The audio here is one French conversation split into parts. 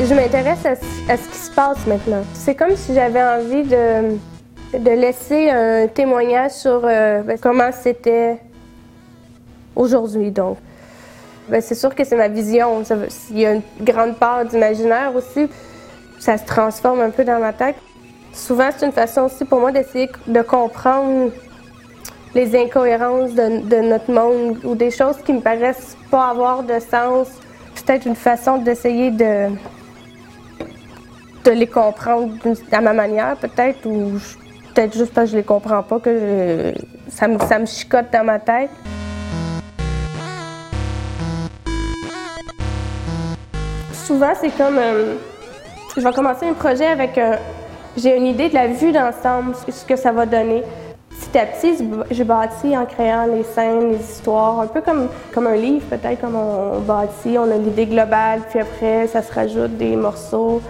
Je m'intéresse à, ce qui se passe maintenant. C'est comme si j'avais envie de, laisser un témoignage sur euh, ben, comment c'était aujourd'hui. Donc, ben, c'est sûr que c'est ma vision. Il y a une grande part d'imaginaire aussi. Ça se transforme un peu dans ma tête. Souvent, c'est une façon aussi pour moi d'essayer de comprendre les incohérences de, de, notre monde ou des choses qui me paraissent pas avoir de sens. Peut-être une façon d'essayer de, de les comprendre à ma manière, peut-être, ou peut-être juste parce que je les comprends pas, que ça, me, ça me chicote dans ma tête. Souvent, c'est comme. Euh, je vais commencer un projet avec un. J'ai une idée de la vue d'ensemble, ce que ça va donner. Petit à petit, je bâtis en créant les scènes, les histoires, un peu comme, comme un livre, peut-être, comme on bâtit. On a l'idée globale, puis après, ça se rajoute des morceaux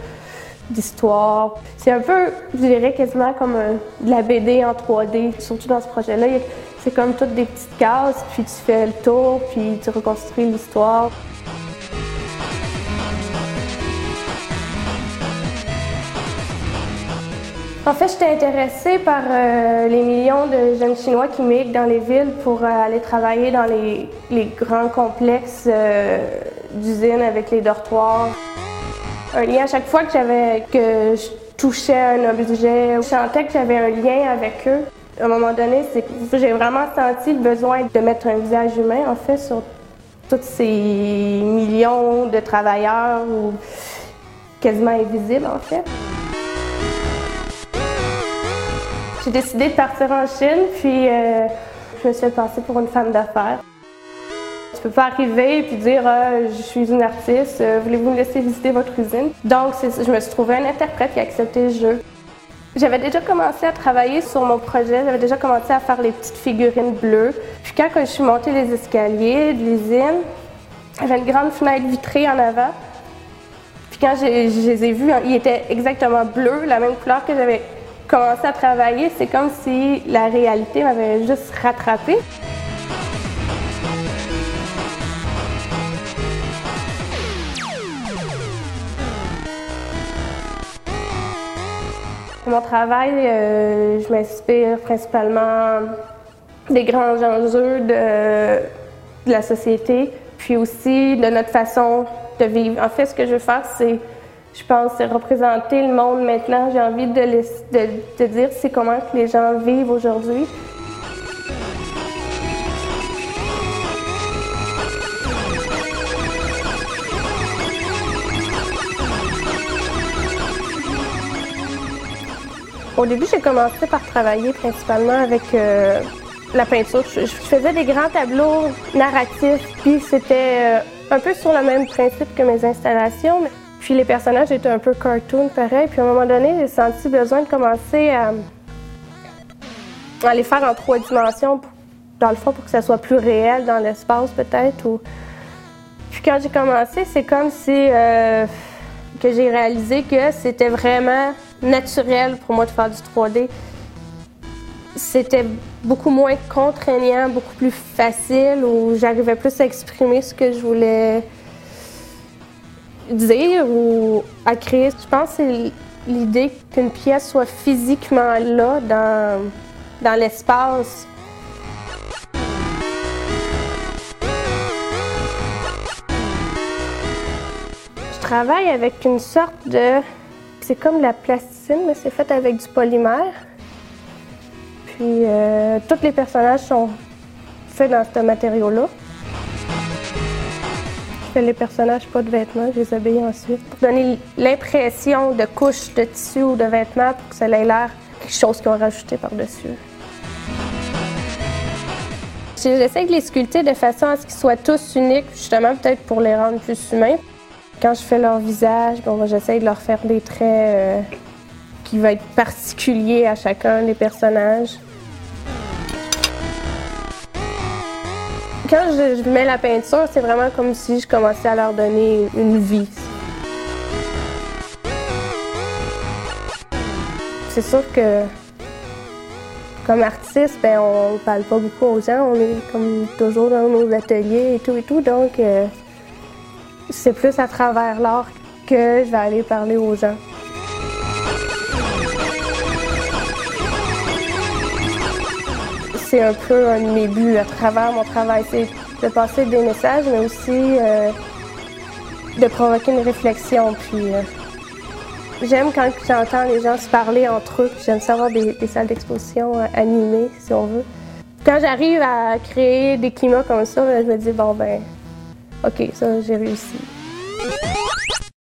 d'histoire. C'est un peu, je dirais quasiment comme euh, de la BD en 3D, surtout dans ce projet-là. C'est comme toutes des petites cases, puis tu fais le tour, puis tu reconstruis l'histoire. En fait, j'étais intéressée par euh, les millions de jeunes Chinois qui migrent dans les villes pour euh, aller travailler dans les, grands complexes d'usines avec les dortoirs un lien à chaque fois que j'avais que je touchais un objet, je sentais que j'avais un lien avec eux. À un moment donné, j'ai vraiment senti le besoin de mettre un visage humain en fait sur tous ces millions de travailleurs ou quasiment invisibles en fait. J'ai décidé de partir en Chine, puis euh, je me suis fait passer pour une femme d'affaires. Tu peux pas arriver et puis dire ah, je suis une artiste, euh, voulez-vous me laisser visiter votre usine? Donc je me suis trouvé un interprète qui a accepté le jeu. J'avais déjà commencé à travailler sur mon projet, j'avais déjà commencé à faire les petites figurines bleues. Puis quand je suis montée les escaliers de l'usine, avait une grande fenêtre vitrée en avant. Puis quand je, les ai vus, ils étaient exactement bleus, la même couleur que j'avais commencé à travailler. C'est comme si la réalité m'avait juste rattrapée. Mon travail, euh, je m'inspire principalement des grands enjeux de, la société, puis aussi de notre façon de vivre. En fait, ce que je veux faire, c'est, je pense, c'est représenter le monde maintenant. J'ai envie de, de, de dire c'est comment que les gens vivent aujourd'hui. Au début, j'ai commencé par travailler principalement avec euh, la peinture. Je, faisais des grands tableaux narratifs, puis c'était euh, un peu sur le même principe que mes installations. Puis les personnages étaient un peu cartoon, pareil. Puis à un moment donné, j'ai senti besoin de commencer à, les faire en trois dimensions, dans le fond, pour que ça soit plus réel dans l'espace, peut-être. Puis quand j'ai commencé, c'est comme si euh, que j'ai réalisé que c'était vraiment naturel pour moi de faire du 3D. C'était beaucoup moins contraignant, beaucoup plus facile, où j'arrivais plus à exprimer ce que je voulais dire ou à créer. Je pense que c'est l'idée qu'une pièce soit physiquement là, dans, dans l'espace. Je travaille avec une sorte de c'est comme la plasticine, mais c'est fait avec du polymère. Puis euh, tous les personnages sont faits dans ce matériau-là. Je fais les personnages pas de vêtements, je les habille ensuite. Pour donner l'impression de couches de tissu ou de vêtements pour que ça ait l'air quelque chose qu'ils ont rajouté par-dessus. J'essaie de les sculpter de façon à ce qu'ils soient tous uniques, justement peut-être pour les rendre plus humains. Quand je fais leur visage, bon, j'essaie de leur faire des traits euh, qui vont être particuliers à chacun des personnages. Quand je, mets la peinture, c'est vraiment comme si je commençais à leur donner une vie. C'est sûr que comme artiste, ben, on parle pas beaucoup aux gens. On est comme toujours dans nos ateliers et tout et tout. Donc, euh, c'est plus à travers l'art que je vais aller parler aux gens. C'est un peu un de mes buts à travers mon travail, c'est de passer des messages, mais aussi euh, de provoquer une réflexion. Puis euh, j'aime quand j'entends les gens se parler entre eux. J'aime savoir des, des salles d'exposition euh, animées, si on veut. Quand j'arrive à créer des climats comme ça, je me dis bon ben, ok, ça j'ai réussi.